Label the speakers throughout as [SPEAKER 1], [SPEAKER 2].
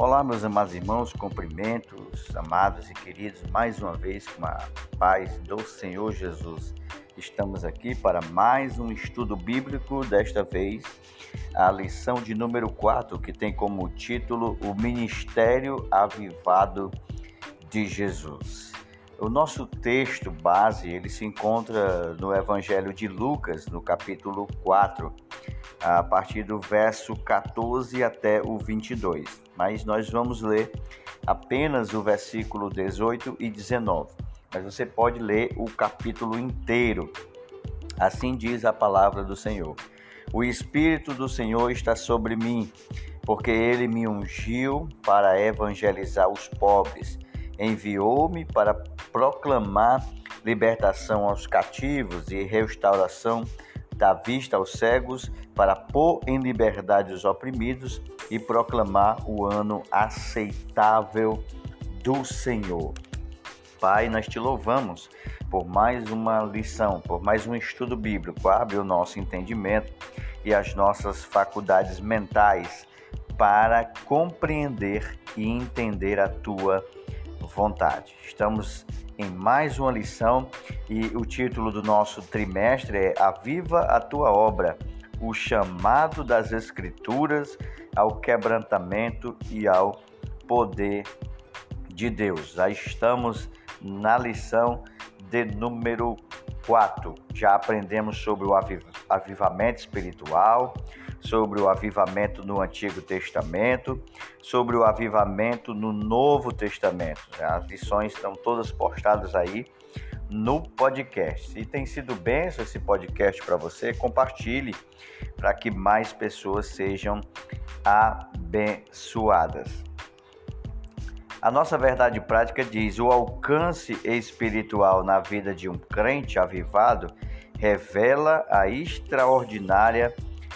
[SPEAKER 1] Olá, meus amados irmãos, cumprimentos, amados e queridos, mais uma vez com a paz do Senhor Jesus. Estamos aqui para mais um estudo bíblico, desta vez a lição de número 4, que tem como título O Ministério Avivado de Jesus. O nosso texto base, ele se encontra no Evangelho de Lucas, no capítulo 4, a partir do verso 14 até o 22. Mas nós vamos ler apenas o versículo 18 e 19. Mas você pode ler o capítulo inteiro. Assim diz a palavra do Senhor. O Espírito do Senhor está sobre mim, porque ele me ungiu para evangelizar os pobres enviou-me para proclamar libertação aos cativos e restauração da vista aos cegos, para pôr em liberdade os oprimidos e proclamar o ano aceitável do Senhor. Pai, nós te louvamos por mais uma lição, por mais um estudo bíblico. Abre o nosso entendimento e as nossas faculdades mentais para compreender e entender a tua vontade. Estamos em mais uma lição e o título do nosso trimestre é Aviva a tua obra, o chamado das Escrituras ao quebrantamento e ao poder de Deus. Já estamos na lição de número 4. Já aprendemos sobre o avivamento espiritual, sobre o avivamento no Antigo Testamento, sobre o avivamento no Novo Testamento. As lições estão todas postadas aí no podcast. Se tem sido benção esse podcast para você, compartilhe para que mais pessoas sejam abençoadas. A nossa verdade prática diz: o alcance espiritual na vida de um crente avivado revela a extraordinária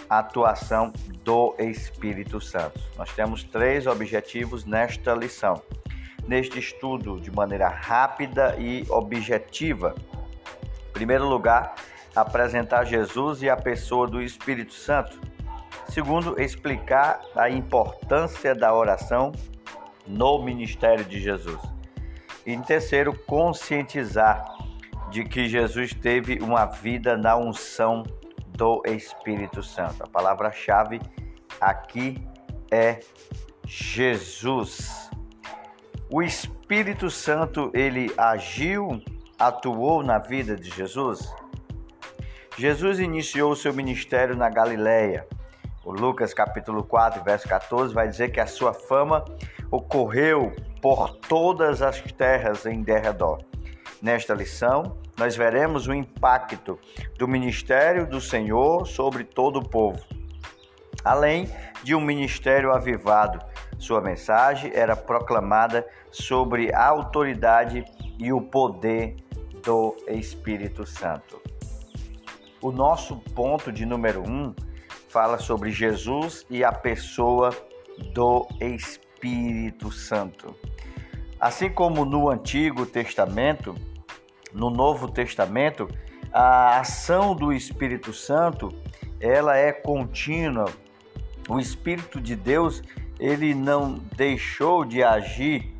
[SPEAKER 1] atuação do Espírito Santo. Nós temos três objetivos nesta lição. Neste estudo, de maneira rápida e objetiva. Em primeiro lugar, apresentar Jesus e a pessoa do Espírito Santo. Segundo, explicar a importância da oração no ministério de Jesus. E em terceiro, conscientizar de que Jesus teve uma vida na unção do Espírito Santo. A palavra-chave aqui é Jesus. O Espírito Santo, ele agiu, atuou na vida de Jesus? Jesus iniciou o seu ministério na Galileia. O Lucas capítulo 4, verso 14 vai dizer que a sua fama ocorreu por todas as terras em derredor. Nesta lição, nós veremos o impacto do ministério do Senhor sobre todo o povo. Além de um ministério avivado, sua mensagem era proclamada sobre a autoridade e o poder do Espírito Santo. O nosso ponto de número um fala sobre Jesus e a pessoa do Espírito Santo. Assim como no Antigo Testamento, no Novo Testamento, a ação do Espírito Santo, ela é contínua. O Espírito de Deus, ele não deixou de agir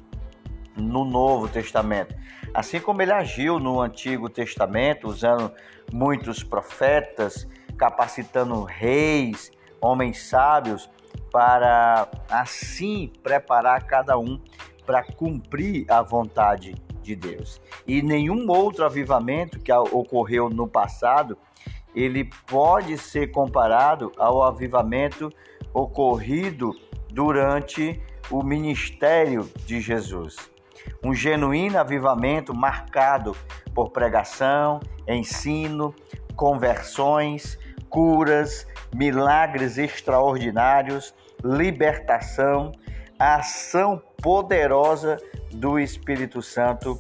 [SPEAKER 1] no Novo Testamento. Assim como ele agiu no Antigo Testamento, usando muitos profetas, capacitando reis, homens sábios, para assim preparar cada um para cumprir a vontade de Deus. E nenhum outro avivamento que ocorreu no passado, ele pode ser comparado ao avivamento ocorrido durante o ministério de Jesus. Um genuíno avivamento marcado por pregação, ensino, conversões, curas, milagres extraordinários, libertação, ação poderosa do Espírito Santo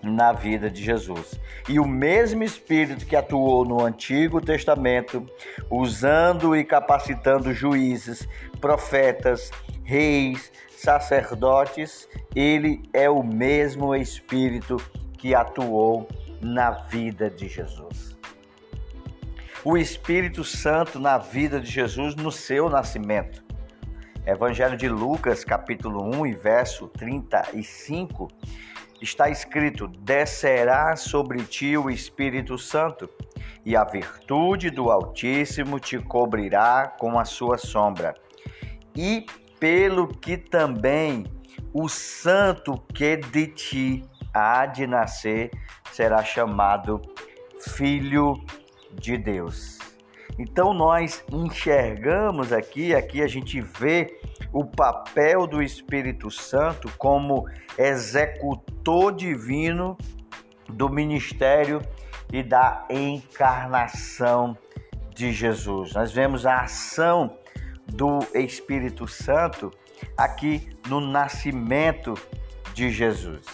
[SPEAKER 1] na vida de Jesus. E o mesmo Espírito que atuou no Antigo Testamento, usando e capacitando juízes, profetas, reis, sacerdotes, ele é o mesmo Espírito que atuou na vida de Jesus. O Espírito Santo na vida de Jesus no seu nascimento. Evangelho de Lucas, capítulo 1 e verso 35, está escrito: Descerá sobre ti o Espírito Santo, e a virtude do Altíssimo te cobrirá com a sua sombra. E pelo que também o santo que de ti há de nascer será chamado Filho de Deus. Então nós enxergamos aqui, aqui a gente vê o papel do Espírito Santo como executor divino do ministério e da encarnação de Jesus. Nós vemos a ação do Espírito Santo aqui no nascimento de Jesus.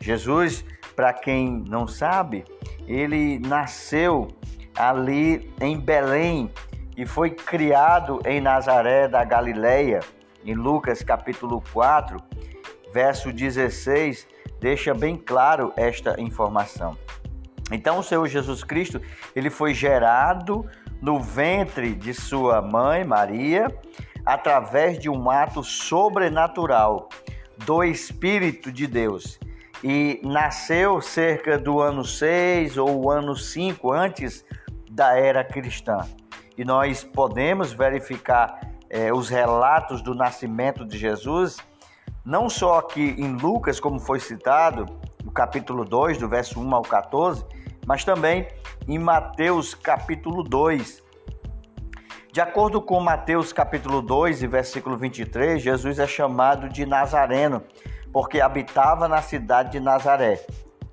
[SPEAKER 1] Jesus, para quem não sabe, ele nasceu ali em Belém e foi criado em Nazaré da Galileia. Em Lucas capítulo 4, verso 16, deixa bem claro esta informação. Então o Senhor Jesus Cristo, ele foi gerado no ventre de sua mãe Maria, através de um ato sobrenatural do Espírito de Deus. E nasceu cerca do ano 6 ou ano 5 antes da era cristã. E nós podemos verificar eh, os relatos do nascimento de Jesus, não só aqui em Lucas, como foi citado, no capítulo 2, do verso 1 ao 14, mas também em Mateus capítulo 2. De acordo com Mateus capítulo 2 e versículo 23, Jesus é chamado de Nazareno, porque habitava na cidade de Nazaré.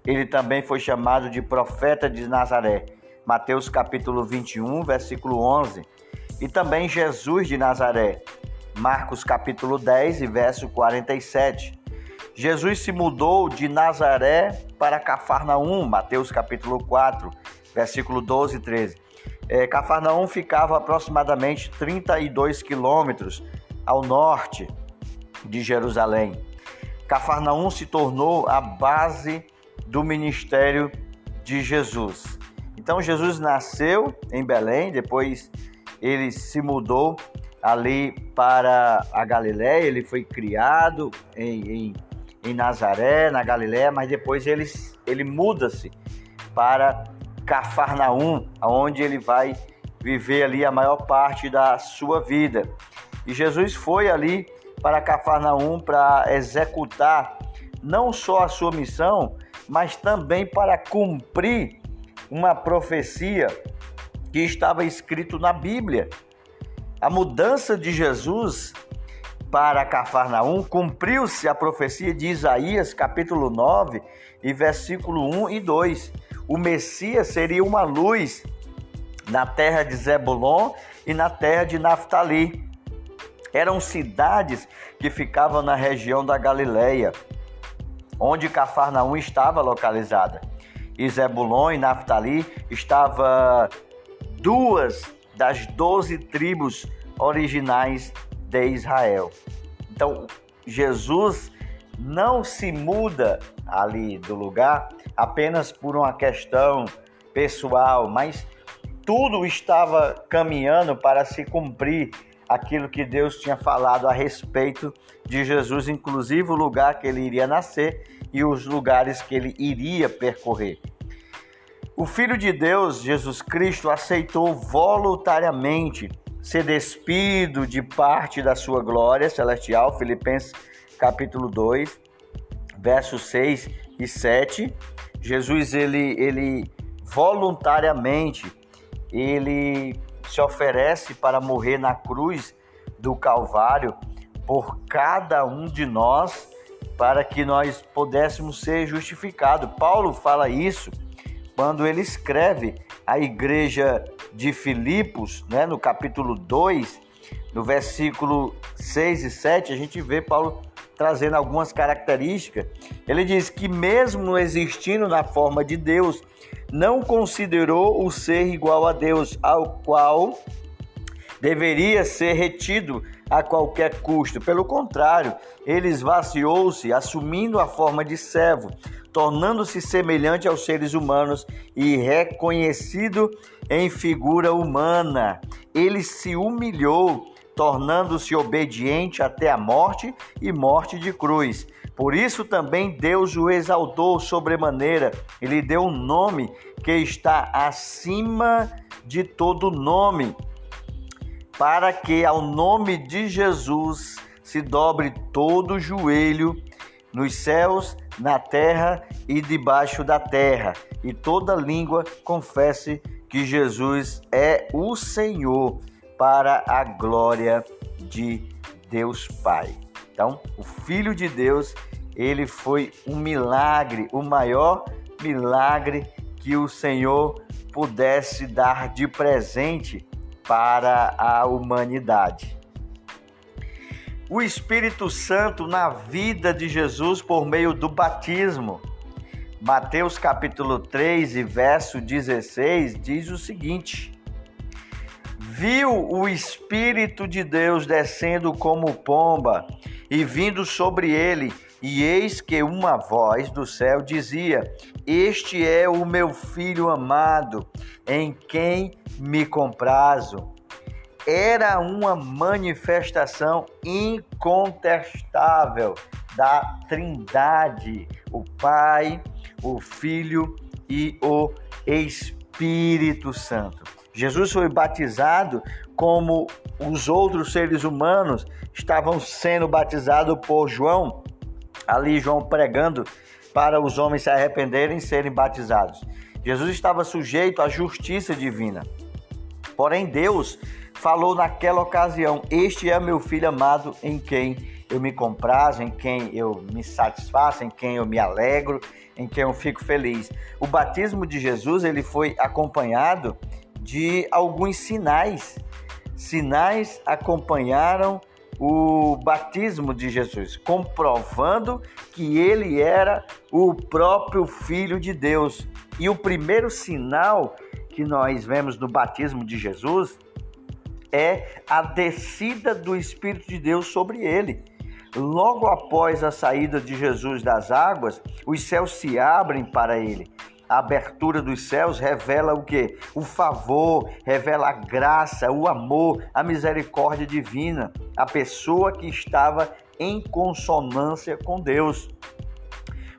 [SPEAKER 1] Ele também foi chamado de profeta de Nazaré. Mateus capítulo 21, versículo 11. E também Jesus de Nazaré. Marcos capítulo 10 e verso 47. Jesus se mudou de Nazaré para Cafarnaum, Mateus capítulo 4, versículo 12 e 13. É, Cafarnaum ficava aproximadamente 32 quilômetros ao norte de Jerusalém. Cafarnaum se tornou a base do ministério de Jesus. Então Jesus nasceu em Belém, depois ele se mudou ali para a Galiléia, ele foi criado em, em em Nazaré, na Galiléia, mas depois ele, ele muda-se para Cafarnaum, onde ele vai viver ali a maior parte da sua vida. E Jesus foi ali para Cafarnaum para executar não só a sua missão, mas também para cumprir uma profecia que estava escrito na Bíblia. A mudança de Jesus para Cafarnaum, cumpriu-se a profecia de Isaías, capítulo 9, e versículo 1 e 2. O Messias seria uma luz na terra de Zebulon e na terra de Naftali. Eram cidades que ficavam na região da Galileia, onde Cafarnaum estava localizada. E Zebulon e Naftali estavam duas das doze tribos originais de Israel. Então, Jesus não se muda ali do lugar apenas por uma questão pessoal, mas tudo estava caminhando para se cumprir aquilo que Deus tinha falado a respeito de Jesus, inclusive o lugar que ele iria nascer e os lugares que ele iria percorrer. O Filho de Deus, Jesus Cristo, aceitou voluntariamente ser despido de parte da sua glória celestial, Filipenses capítulo 2, versos 6 e 7. Jesus ele ele voluntariamente ele se oferece para morrer na cruz do Calvário por cada um de nós, para que nós pudéssemos ser justificados. Paulo fala isso quando ele escreve à igreja de Filipos, né, no capítulo 2, no versículo 6 e 7, a gente vê Paulo trazendo algumas características. Ele diz que, mesmo existindo na forma de Deus, não considerou o ser igual a Deus, ao qual deveria ser retido a qualquer custo. Pelo contrário, ele esvaziou-se, assumindo a forma de servo, tornando-se semelhante aos seres humanos e reconhecido em figura humana. Ele se humilhou, tornando-se obediente até a morte e morte de cruz. Por isso também Deus o exaltou sobremaneira e lhe deu um nome que está acima de todo nome, para que ao nome de Jesus se dobre todo o joelho nos céus, na terra e debaixo da terra, e toda língua confesse que Jesus é o Senhor para a glória de Deus Pai. Então, o Filho de Deus, ele foi um milagre, o maior milagre que o Senhor pudesse dar de presente para a humanidade. O Espírito Santo na vida de Jesus por meio do batismo. Mateus capítulo 3 e verso 16 diz o seguinte: Viu o Espírito de Deus descendo como pomba e vindo sobre ele, e eis que uma voz do céu dizia: Este é o meu filho amado, em quem me comprazo. Era uma manifestação incontestável da Trindade, o Pai, o Filho e o Espírito Santo. Jesus foi batizado como os outros seres humanos estavam sendo batizados por João, ali João pregando para os homens se arrependerem e serem batizados. Jesus estava sujeito à justiça divina. Porém, Deus falou naquela ocasião: Este é meu filho amado em quem eu me comprazo, em quem eu me satisfaço, em quem eu me alegro, em quem eu fico feliz. O batismo de Jesus ele foi acompanhado de alguns sinais. Sinais acompanharam o batismo de Jesus, comprovando que ele era o próprio Filho de Deus. E o primeiro sinal que nós vemos no batismo de Jesus é a descida do Espírito de Deus sobre ele. Logo após a saída de Jesus das águas, os céus se abrem para ele. A abertura dos céus revela o que? O favor, revela a graça, o amor, a misericórdia divina, a pessoa que estava em consonância com Deus.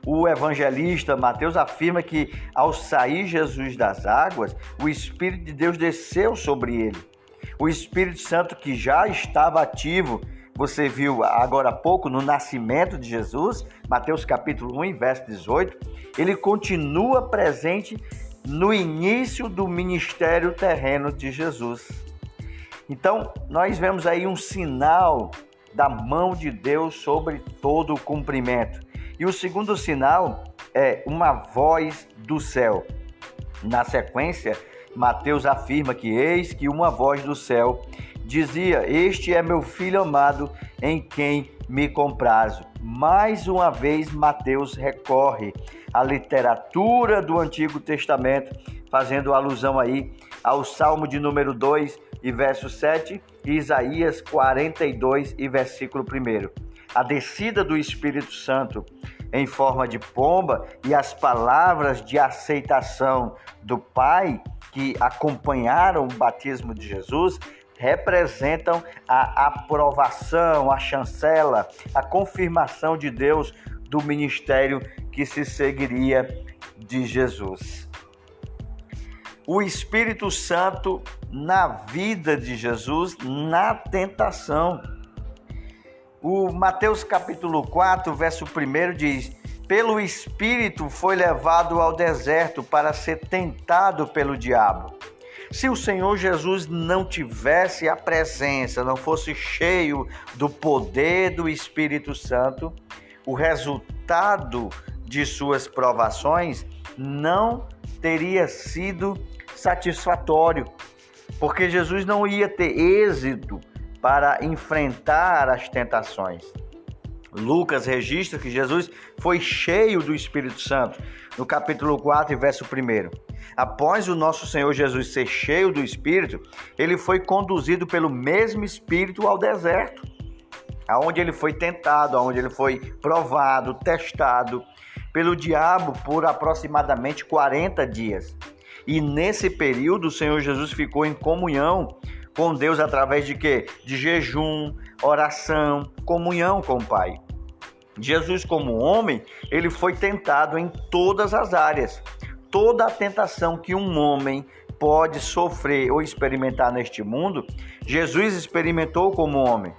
[SPEAKER 1] O evangelista Mateus afirma que ao sair Jesus das águas, o Espírito de Deus desceu sobre ele. O Espírito Santo que já estava ativo você viu agora há pouco no nascimento de Jesus, Mateus capítulo 1, verso 18, ele continua presente no início do ministério terreno de Jesus. Então, nós vemos aí um sinal da mão de Deus sobre todo o cumprimento. E o segundo sinal é uma voz do céu. Na sequência, Mateus afirma que eis que uma voz do céu dizia: Este é meu filho amado, em quem me comprazo. Mais uma vez, Mateus recorre à literatura do Antigo Testamento, fazendo alusão aí ao Salmo de número 2 e verso 7 e Isaías 42 e versículo 1. A descida do Espírito Santo em forma de pomba e as palavras de aceitação do Pai que acompanharam o batismo de Jesus representam a aprovação, a chancela, a confirmação de Deus do ministério que se seguiria de Jesus. O Espírito Santo na vida de Jesus, na tentação. O Mateus capítulo 4, verso 1 diz: Pelo Espírito foi levado ao deserto para ser tentado pelo diabo. Se o Senhor Jesus não tivesse a presença, não fosse cheio do poder do Espírito Santo, o resultado de suas provações não teria sido satisfatório, porque Jesus não ia ter êxito para enfrentar as tentações. Lucas registra que Jesus foi cheio do Espírito Santo, no capítulo 4, verso 1. Após o nosso Senhor Jesus ser cheio do Espírito, ele foi conduzido pelo mesmo Espírito ao deserto, aonde ele foi tentado, aonde ele foi provado, testado pelo diabo por aproximadamente 40 dias. E nesse período, o Senhor Jesus ficou em comunhão com Deus através de quê? De jejum, oração, comunhão com o Pai. Jesus, como homem, ele foi tentado em todas as áreas. Toda a tentação que um homem pode sofrer ou experimentar neste mundo, Jesus experimentou como homem.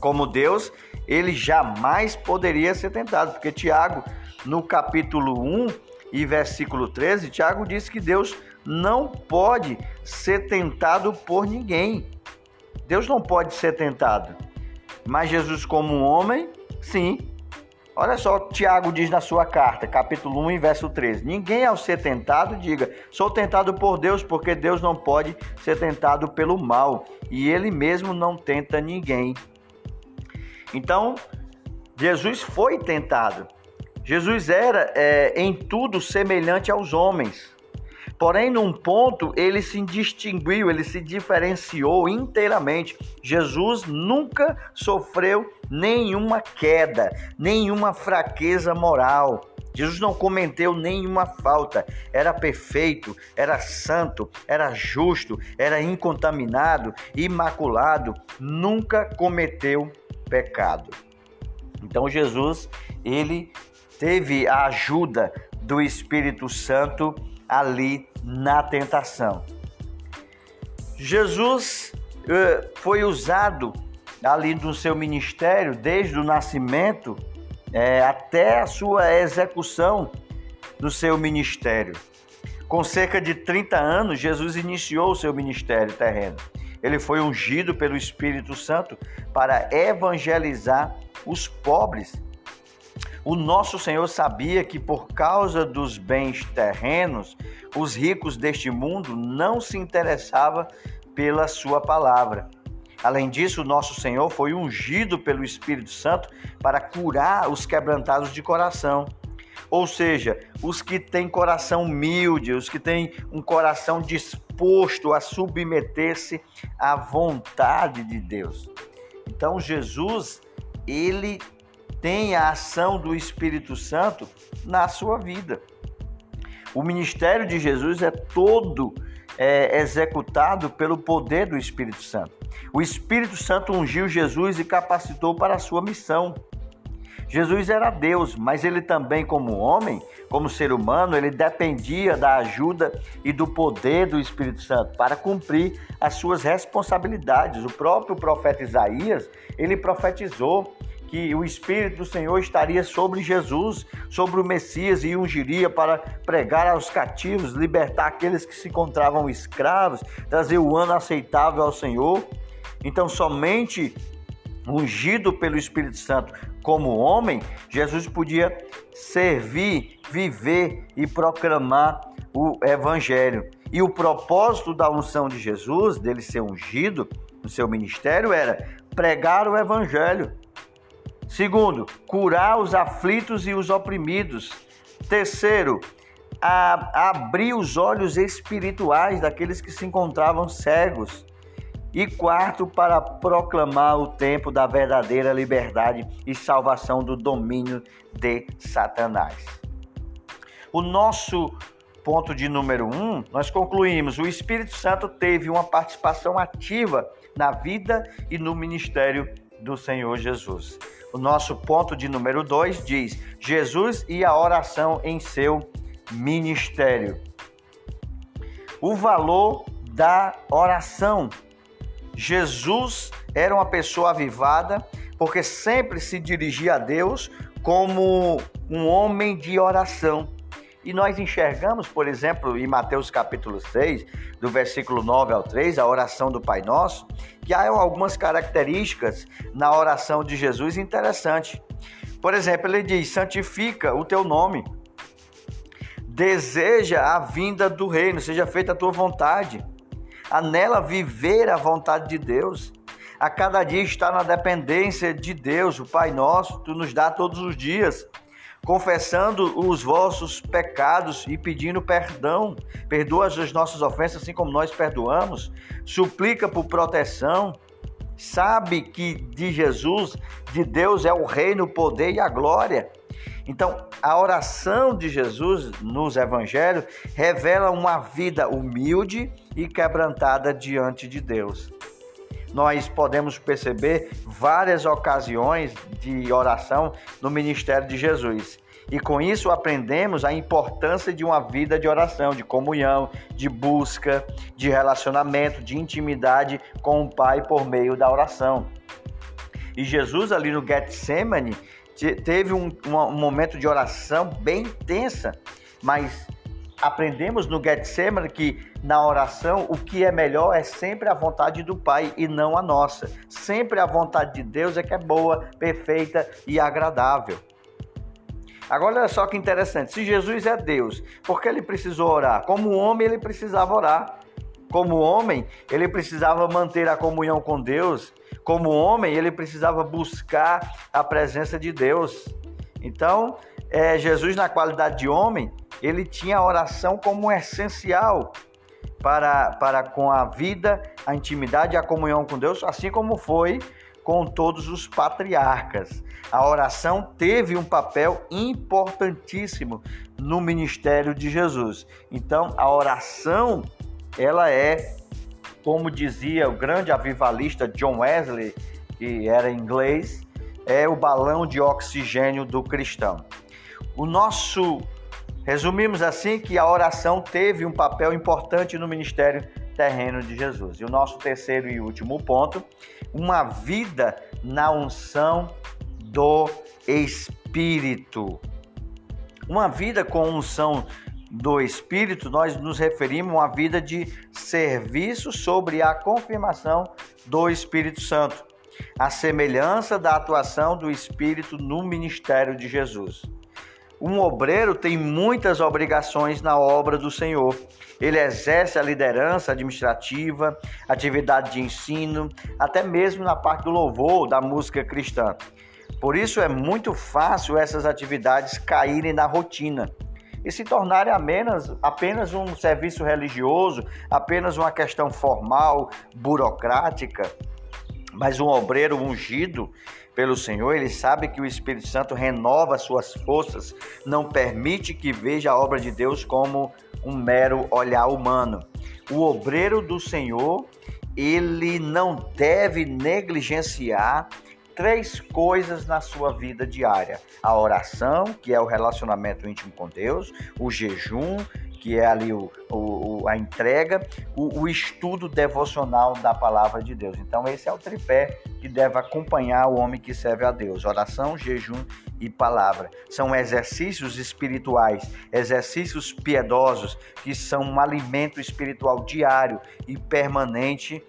[SPEAKER 1] Como Deus, ele jamais poderia ser tentado, porque Tiago, no capítulo 1 e versículo 13, Tiago diz que Deus não pode ser tentado por ninguém. Deus não pode ser tentado. Mas Jesus, como homem, sim. Olha só, Tiago diz na sua carta, capítulo 1, verso 13: Ninguém ao ser tentado diga, sou tentado por Deus, porque Deus não pode ser tentado pelo mal, e ele mesmo não tenta ninguém. Então, Jesus foi tentado. Jesus era é, em tudo semelhante aos homens. Porém, num ponto, ele se distinguiu, ele se diferenciou inteiramente. Jesus nunca sofreu nenhuma queda, nenhuma fraqueza moral. Jesus não cometeu nenhuma falta, era perfeito, era santo, era justo, era incontaminado, imaculado, nunca cometeu pecado. Então Jesus, ele teve a ajuda do Espírito Santo ali na tentação. Jesus uh, foi usado ali no seu ministério desde o nascimento é, até a sua execução do seu ministério. Com cerca de 30 anos, Jesus iniciou o seu ministério terreno. Ele foi ungido pelo Espírito Santo para evangelizar os pobres o nosso Senhor sabia que por causa dos bens terrenos, os ricos deste mundo não se interessavam pela sua palavra. Além disso, o nosso Senhor foi ungido pelo Espírito Santo para curar os quebrantados de coração. Ou seja, os que têm coração humilde, os que têm um coração disposto a submeter-se à vontade de Deus. Então, Jesus, ele tem a ação do Espírito Santo na sua vida. O ministério de Jesus é todo é, executado pelo poder do Espírito Santo. O Espírito Santo ungiu Jesus e capacitou para a sua missão. Jesus era Deus, mas ele também, como homem, como ser humano, ele dependia da ajuda e do poder do Espírito Santo para cumprir as suas responsabilidades. O próprio profeta Isaías, ele profetizou que o Espírito do Senhor estaria sobre Jesus, sobre o Messias e ungiria para pregar aos cativos, libertar aqueles que se encontravam escravos, trazer o ano aceitável ao Senhor. Então, somente ungido pelo Espírito Santo como homem, Jesus podia servir, viver e proclamar o Evangelho. E o propósito da unção de Jesus, dele ser ungido no seu ministério, era pregar o Evangelho Segundo, curar os aflitos e os oprimidos. Terceiro, a, abrir os olhos espirituais daqueles que se encontravam cegos. E quarto, para proclamar o tempo da verdadeira liberdade e salvação do domínio de Satanás. O nosso ponto de número um, nós concluímos: o Espírito Santo teve uma participação ativa na vida e no ministério do Senhor Jesus. O nosso ponto de número 2 diz: Jesus e a oração em seu ministério. O valor da oração. Jesus era uma pessoa avivada porque sempre se dirigia a Deus como um homem de oração. E nós enxergamos, por exemplo, em Mateus capítulo 6, do versículo 9 ao 3, a oração do Pai Nosso, que há algumas características na oração de Jesus interessantes. Por exemplo, ele diz: santifica o teu nome, deseja a vinda do reino, seja feita a tua vontade, anela viver a vontade de Deus. A cada dia está na dependência de Deus, o Pai nosso, tu nos dá todos os dias confessando os vossos pecados e pedindo perdão. Perdoa as nossas ofensas, assim como nós perdoamos. Suplica por proteção. Sabe que de Jesus, de Deus, é o reino, o poder e a glória. Então, a oração de Jesus nos evangelhos revela uma vida humilde e quebrantada diante de Deus. Nós podemos perceber várias ocasiões de oração no ministério de Jesus. E com isso aprendemos a importância de uma vida de oração, de comunhão, de busca, de relacionamento, de intimidade com o Pai por meio da oração. E Jesus ali no Getsemane teve um, um momento de oração bem intensa, mas aprendemos no Getsemane que na oração o que é melhor é sempre a vontade do Pai e não a nossa. Sempre a vontade de Deus é que é boa, perfeita e agradável. Agora olha só que interessante, se Jesus é Deus, por que ele precisou orar? Como homem ele precisava orar. Como homem, ele precisava manter a comunhão com Deus. Como homem, ele precisava buscar a presença de Deus. Então, é, Jesus, na qualidade de homem, ele tinha a oração como essencial para, para com a vida, a intimidade e a comunhão com Deus, assim como foi com todos os patriarcas. A oração teve um papel importantíssimo no ministério de Jesus. Então, a oração, ela é, como dizia o grande avivalista John Wesley, que era inglês, é o balão de oxigênio do cristão. O nosso Resumimos assim que a oração teve um papel importante no ministério terreno de Jesus. E o nosso terceiro e último ponto, uma vida na unção do Espírito. Uma vida com unção do Espírito, nós nos referimos a uma vida de serviço sobre a confirmação do Espírito Santo, a semelhança da atuação do Espírito no ministério de Jesus. Um obreiro tem muitas obrigações na obra do Senhor. Ele exerce a liderança administrativa, atividade de ensino, até mesmo na parte do louvor da música cristã. Por isso é muito fácil essas atividades caírem na rotina e se tornarem apenas, apenas um serviço religioso, apenas uma questão formal, burocrática. Mas um obreiro ungido pelo Senhor, ele sabe que o Espírito Santo renova suas forças, não permite que veja a obra de Deus como um mero olhar humano. O obreiro do Senhor, ele não deve negligenciar três coisas na sua vida diária: a oração, que é o relacionamento íntimo com Deus, o jejum, que é ali o, o a entrega, o, o, estudo devocional da palavra de Deus. Então, esse é o tripé que deve acompanhar o homem que serve a Deus: oração, jejum e palavra. São exercícios espirituais, exercícios piedosos, que são um alimento espiritual diário e permanente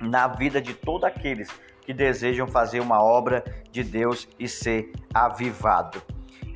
[SPEAKER 1] na vida de todos aqueles que desejam fazer uma obra de Deus e ser avivado.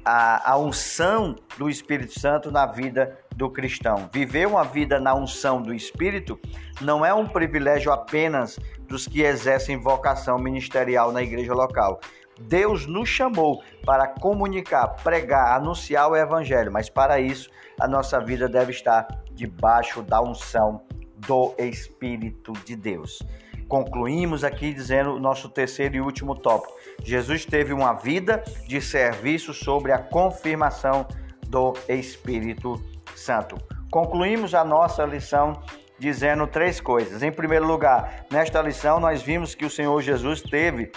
[SPEAKER 1] A, a unção do Espírito Santo na vida do cristão. Viver uma vida na unção do Espírito não é um privilégio apenas dos que exercem vocação ministerial na igreja local. Deus nos chamou para comunicar, pregar, anunciar o Evangelho, mas para isso a nossa vida deve estar debaixo da unção do Espírito de Deus. Concluímos aqui dizendo o nosso terceiro e último tópico. Jesus teve uma vida de serviço sobre a confirmação do Espírito Santo. Concluímos a nossa lição dizendo três coisas. Em primeiro lugar, nesta lição nós vimos que o Senhor Jesus teve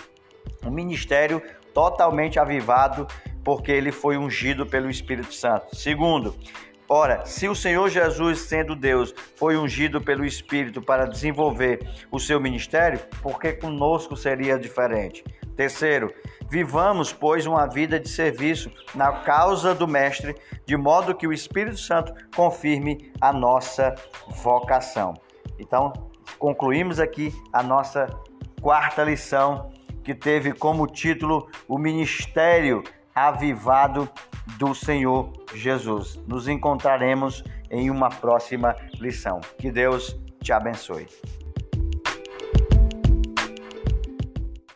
[SPEAKER 1] um ministério totalmente avivado porque ele foi ungido pelo Espírito Santo. Segundo, Ora, se o Senhor Jesus, sendo Deus, foi ungido pelo Espírito para desenvolver o seu ministério, por que conosco seria diferente? Terceiro, vivamos, pois, uma vida de serviço na causa do Mestre, de modo que o Espírito Santo confirme a nossa vocação. Então, concluímos aqui a nossa quarta lição, que teve como título o ministério avivado do Senhor Jesus. Nos encontraremos em uma próxima lição. Que Deus te abençoe.